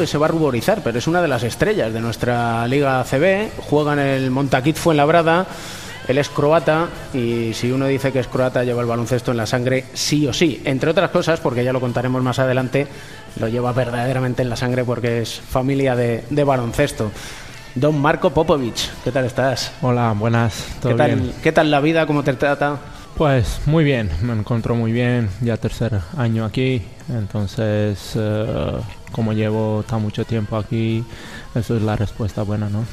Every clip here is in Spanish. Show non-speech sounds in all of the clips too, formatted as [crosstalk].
que se va a ruborizar, pero es una de las estrellas de nuestra Liga CB. Juega en el Montaquit Fuenlabrada. Él es croata y si uno dice que es croata lleva el baloncesto en la sangre sí o sí. Entre otras cosas, porque ya lo contaremos más adelante, lo lleva verdaderamente en la sangre porque es familia de, de baloncesto. Don Marco Popovich, ¿qué tal estás? Hola, buenas. ¿todo ¿Qué tal, bien? ¿Qué tal la vida? ¿Cómo te trata? Pues muy bien, me encuentro muy bien, ya tercer año aquí, entonces eh, como llevo tan mucho tiempo aquí, eso es la respuesta buena, ¿no?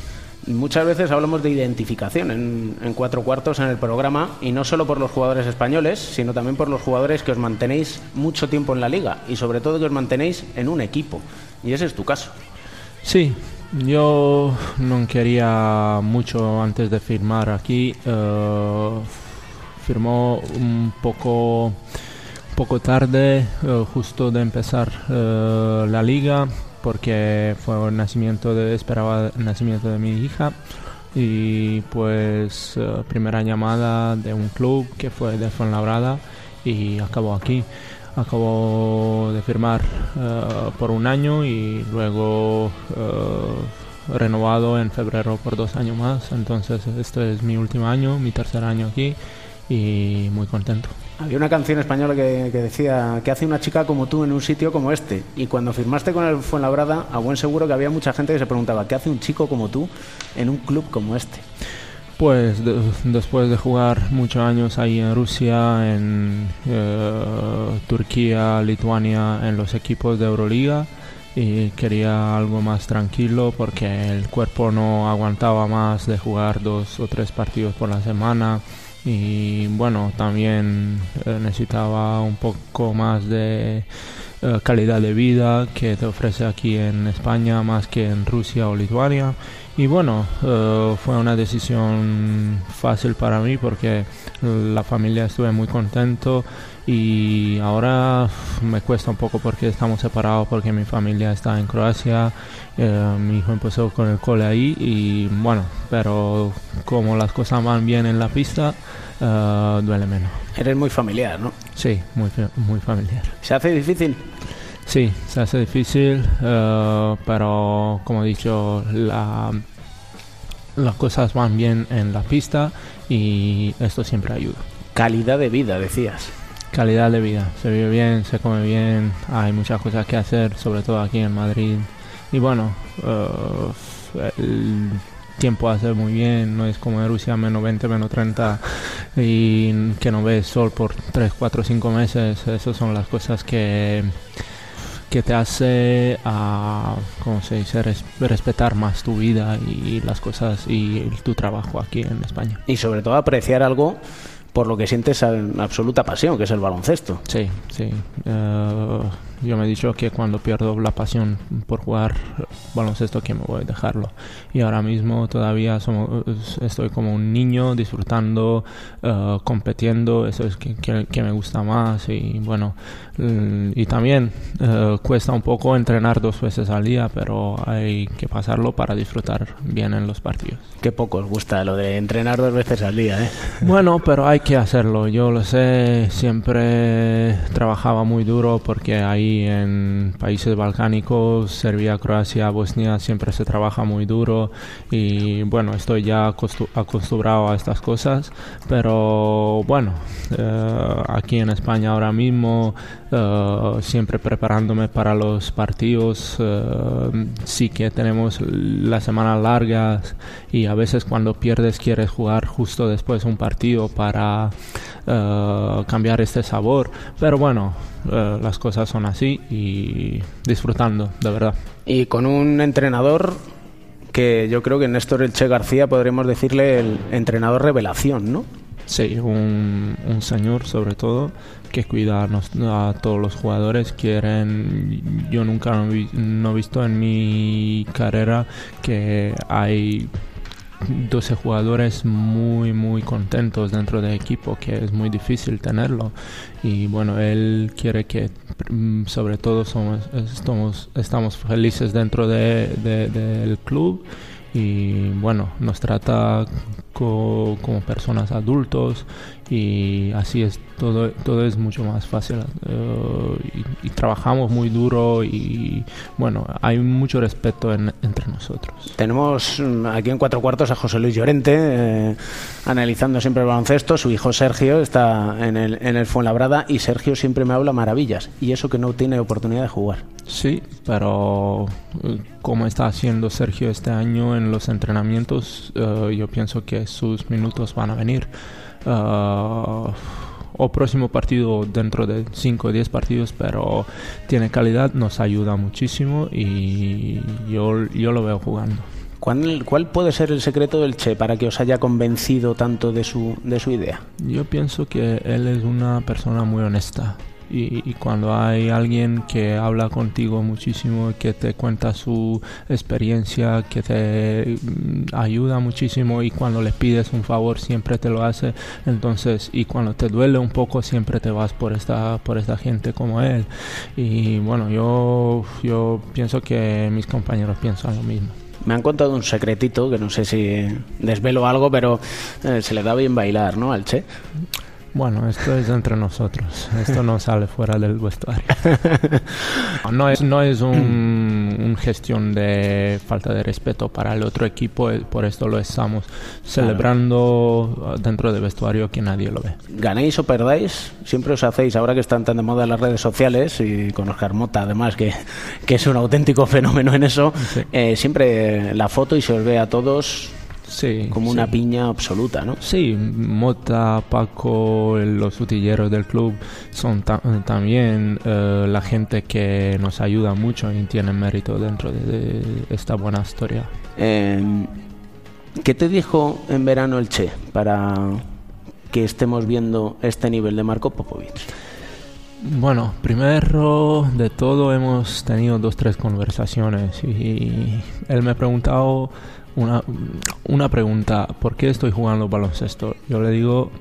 Muchas veces hablamos de identificación en, en cuatro cuartos en el programa y no solo por los jugadores españoles, sino también por los jugadores que os mantenéis mucho tiempo en la liga y sobre todo que os mantenéis en un equipo. Y ese es tu caso. Sí, yo no quería mucho antes de firmar aquí, eh, firmó un poco, poco tarde, eh, justo de empezar eh, la liga, porque fue el nacimiento de, esperaba el nacimiento de mi hija y pues eh, primera llamada de un club que fue de Fuenlabrada y acabó aquí. Acabó de firmar por un año y luego renovado en febrero por dos años más. Entonces este es mi último año, mi tercer año aquí y muy contento. Había una canción española que, que decía que hace una chica como tú en un sitio como este. Y cuando firmaste con el Fuenlabrada, a buen seguro que había mucha gente que se preguntaba, ¿qué hace un chico como tú en un club como este? Pues de- después de jugar muchos años ahí en Rusia, en eh, Turquía, Lituania, en los equipos de Euroliga, y quería algo más tranquilo porque el cuerpo no aguantaba más de jugar dos o tres partidos por la semana y bueno, también eh, necesitaba un poco más de eh, calidad de vida que te ofrece aquí en España más que en Rusia o Lituania. Y bueno, eh, fue una decisión fácil para mí porque la familia estuve muy contento y ahora me cuesta un poco porque estamos separados porque mi familia está en Croacia, eh, mi hijo empezó con el cole ahí y bueno, pero como las cosas van bien en la pista, eh, duele menos. Eres muy familiar, ¿no? Sí, muy, muy familiar. ¿Se hace difícil? Sí, se hace difícil, eh, pero como he dicho, la- las cosas van bien en la pista y esto siempre ayuda. Calidad de vida, decías. Calidad de vida, se vive bien, se come bien, hay muchas cosas que hacer, sobre todo aquí en Madrid. Y bueno, eh, el tiempo hace muy bien, no es como en Rusia, menos 20, menos 30 y que no ves sol por 3, 4, 5 meses. Esas son las cosas que, que te hace, a, ¿cómo se dice?, Res- respetar más tu vida y las cosas y tu trabajo aquí en España. Y sobre todo apreciar algo por lo que sientes absoluta pasión, que es el baloncesto. Sí, sí. Eh, yo me he dicho que cuando pierdo la pasión por jugar baloncesto que me voy a dejarlo. Y ahora mismo todavía somos, estoy como un niño disfrutando, eh, compitiendo, eso es que, que- que me gusta más. Y bueno, mm, y también eh, cuesta un poco entrenar dos veces al día, pero hay que pasarlo para disfrutar bien en los partidos. Qué poco os gusta lo de entrenar dos veces al día, ¿eh? [laughs] Bueno, pero hay que hacerlo. Yo lo sé, siempre trabajaba muy duro porque ahí en países balcánicos, Serbia, Croacia, Bosnia, siempre se trabaja muy duro y bueno, estoy ya acostu- acostumbrado a estas cosas, pero bueno, eh, aquí en España ahora mismo, eh, siempre preparándome para los partidos, eh, sí que tenemos las semanas largas y a veces cuando pierdes quieres jugar justo después de un partido para eh, cambiar este sabor, pero bueno, eh, las cosas son así y disfrutando, de verdad. Y con un entrenador que yo creo que Néstor Elche García podríamos decirle el entrenador revelación, ¿no? Sí, un, un señor sobre todo que cuida a, nos- a todos los jugadores. Quieren, yo nunca no he visto en mi carrera que hay 12 jugadores muy muy contentos dentro del equipo que es muy difícil tenerlo. Y bueno él quiere que mm, sobre todo somos estamos, estamos felices dentro de- de- del club. Y bueno nos trata como personas adultos y así es todo todo es mucho más fácil eh, y, trabajamos muy duro y bueno hay mucho respeto entre nosotros. Tenemos mm, aquí en cuatro cuartos a José Luis Llorente eh, analizando siempre el baloncesto. Su hijo Sergio está en el, en el Fuenlabrada y Sergio siempre me habla maravillas. Y eso que no tiene oportunidad de jugar. Sí pero eh, como está haciendo Sergio este año en los entrenamientos yo pienso que sus minutos van a venir uh, o próximo partido dentro de 5 o 10 partidos, pero tiene calidad, nos ayuda muchísimo y yo, yo lo veo jugando. ¿Cuál, ¿Cuál, puede ser el secreto del Che para que os haya convencido tanto de su, de su idea? Yo pienso que él es una persona muy honesta y, cuando hay alguien que habla contigo muchísimo, que te cuenta su experiencia, que te mm, ayuda muchísimo y cuando le pides un favor siempre te lo hace, entonces y cuando te duele un poco siempre te vas por esta por esta gente como él y bueno yo yo pienso que mis compañeros piensan lo mismo. Me han contado un secretito que no sé si desvelo algo, pero eh, se le da bien bailar, ¿no? Al Che. Bueno, esto es entre nosotros. Esto no sale fuera del vestuario. [laughs] No es, no es un, gestión de falta de respeto para el otro equipo, eh, por esto lo estamos celebrando dentro del vestuario que nadie lo ve. Ganéis o perdáis, siempre os hacéis, ahora que están tan de moda las redes sociales y con Oscar Mota además, que, que es un auténtico fenómeno en eso, eh, siempre la foto y se os ve a todos Sí, como una piña absoluta, ¿no? Sí, Mota, Paco, los utilleros del club son también eh, la gente que nos ayuda mucho y tiene mérito dentro de, esta buena historia. Em, ¿Qué te dijo en verano el Che para que estemos viendo este nivel de Marco Popovic? Bueno, primero de todo hemos tenido dos, tres conversaciones y él me ha preguntado una, una pregunta, ¿por qué estoy jugando baloncesto? Yo le digo,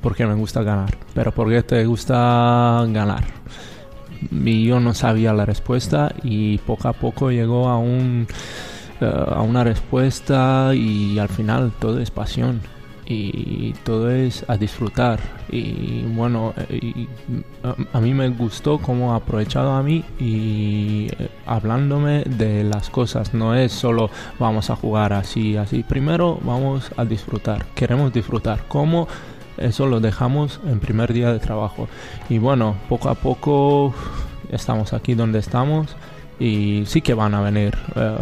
porque me gusta ganar, pero ¿por qué te gusta ganar? Y yo no sabía la respuesta y poco a poco llegó a, un, eh, a una respuesta y al final todo es pasión y todo es a disfrutar. Y bueno eh, a, mí me gustó cómo ha aprovechado a mí y eh, hablándome de las cosas. No es solo vamos a jugar así así. Primero vamos a disfrutar. Queremos disfrutar. Cómo eso lo dejamos en primer día de trabajo. Y bueno poco a poco estamos aquí donde estamos y sí que van a venir eh,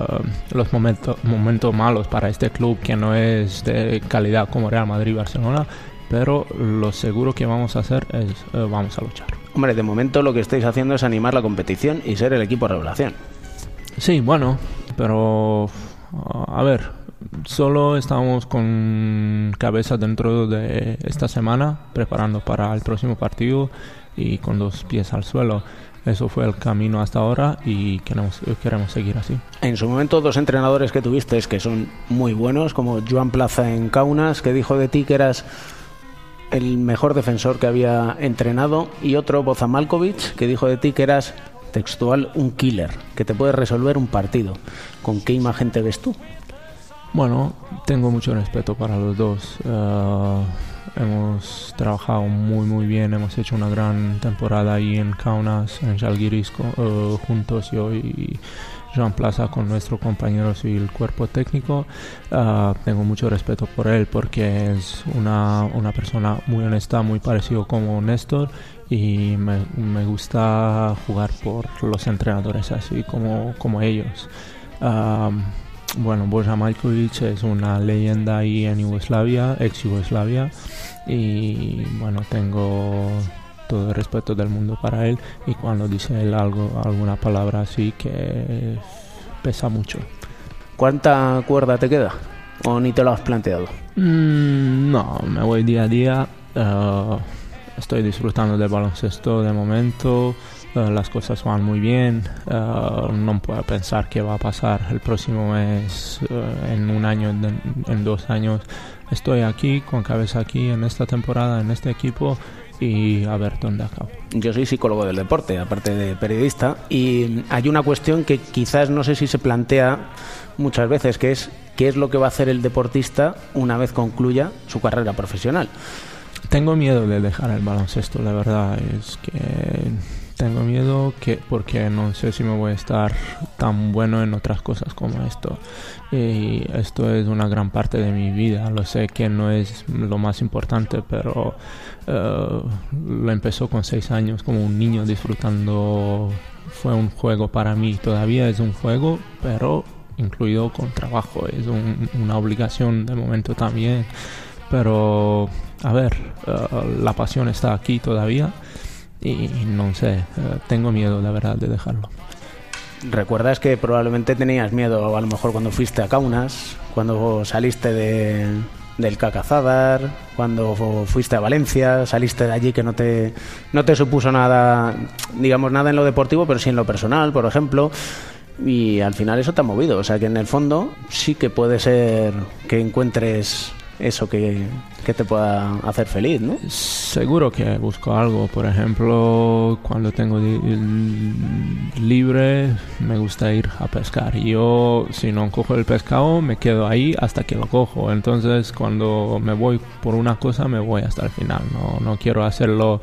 los momentos, momentos malos para este club que no es de calidad como Real Madrid y Barcelona, pero lo seguro que vamos a hacer es eh, vamos a luchar. Hombre, de momento lo que estáis haciendo es animar la competición y ser el equipo de revelación. Sí, bueno, pero a ver, solo estamos con cabeza dentro de esta semana preparando para el próximo partido y con dos pies al suelo. Eso fue el camino hasta ahora y queremos, queremos seguir así. En su momento, dos entrenadores que tuviste que son muy buenos, como Joan Plaza en Kaunas, que dijo de ti que eras el mejor defensor que había entrenado, y otro, Boza Malkovich, que dijo de ti que eras textual un killer, que te puede resolver un partido. ¿Con qué imagen te ves tú? Bueno, tengo mucho respeto para los dos. Eh, hemos trabajado muy muy bien, hemos hecho una gran temporada ahí en Kaunas, en Jalgiris uh, juntos yo y Jean Plaza con nuestro compañero y el cuerpo técnico. Uh, tengo mucho respeto por él porque es una, una persona muy honesta, muy parecido como Néstor y me, me, gusta jugar por los entrenadores así como, como ellos. Um, bueno, Boja Majkovic es una leyenda ahí en Yugoslavia, ex Yugoslavia, y bueno, tengo todo el respeto del mundo para él y cuando dice él algo, alguna palabra así que pesa mucho. ¿Cuánta cuerda te queda? ¿O ni te lo has planteado? Mm, no, me voy día a día. Eh, estoy disfrutando del baloncesto de momento. Eh, las cosas van muy bien. Eh, no puedo pensar qué va a pasar el próximo mes, en un año, en dos años estoy aquí con cabeza aquí en esta temporada, en este equipo y a ver dónde acabo. Yo soy psicólogo del deporte, aparte de periodista, y hay una cuestión que quizás no sé si se plantea muchas veces, que es qué es lo que va a hacer el deportista una vez concluya su carrera profesional. Tengo miedo de dejar el baloncesto, la verdad es que tengo miedo que porque no sé si me voy a estar tan bueno en otras cosas como esto. Y esto es una gran parte de mi vida. Lo sé que no es lo más importante, pero eh, lo empezó con seis años como un niño disfrutando. Fue un juego para mí. Todavía es un juego, pero incluido con trabajo. Es una obligación de momento también. Pero, a ver, eh, la pasión está aquí todavía y no sé, eh, tengo miedo, la verdad, de dejarlo. ¿Recuerdas que probablemente tenías miedo a lo mejor cuando fuiste a Kaunas, cuando saliste de, del Cacazadar, cuando fuiste a Valencia, saliste de allí que no te, no te supuso nada, digamos, nada en lo deportivo, pero sí en lo personal, por ejemplo? Y al final eso te ha movido, o sea que en el fondo sí que puede ser que encuentres eso que, te pueda hacer feliz, ¿no? Seguro que busco algo. Por ejemplo, cuando tengo libre, me gusta ir a pescar. Yo, si no cojo el pescado, me quedo ahí hasta que lo cojo. Entonces, cuando me voy por una cosa, me voy hasta el final. No, no quiero hacerlo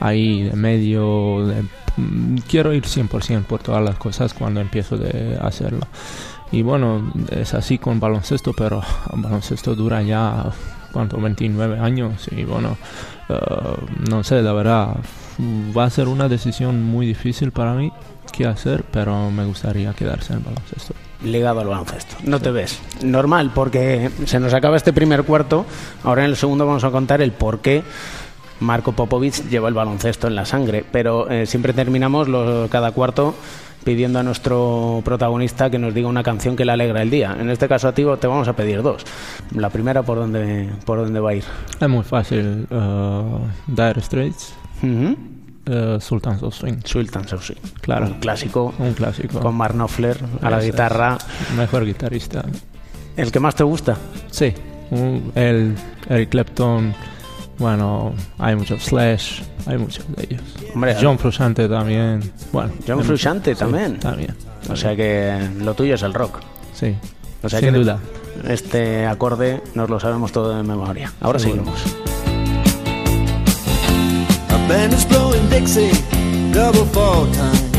ahí de medio. Mm, quiero ir 100% por todas las cosas cuando empiezo de hacerlo. Y bueno, es así con baloncesto, pero [laughs] baloncesto dura ya, ¿cuánto? 29 años. Y bueno, eh, no sé, la verdad, va a ser una decisión muy difícil para mí qué hacer, pero me gustaría quedarse en baloncesto. Ligado al baloncesto. No te ves. Normal, porque se nos acaba este primer cuarto. Ahora en el segundo vamos a contar el por qué Marco Popovic lleva el baloncesto en la sangre. Pero eh, siempre terminamos cada cuarto pidiendo a nuestro protagonista que nos diga una canción que le alegra el día. En este caso a ti te vamos a pedir dos. La primera, ¿por dónde, por dónde va a ir? Es muy fácil. Uh, Dire Straits. Uh, Sultans of Swing. Sultans of Swing. Claro. Un clásico. Un clásico. Con Mark Knopfler a la guitarra. Mejor guitarrista. ¿El que más te gusta? Sí. el Eric Clapton bueno, hay muchos Slash, hay muchos de ellos. Hombre, John Frusciante también. Bueno, John Frusciante también. también. O sea que lo tuyo es el rock. Sí. O sea Sin duda. Este acorde nos lo sabemos todo de memoria. Ahora seguimos. A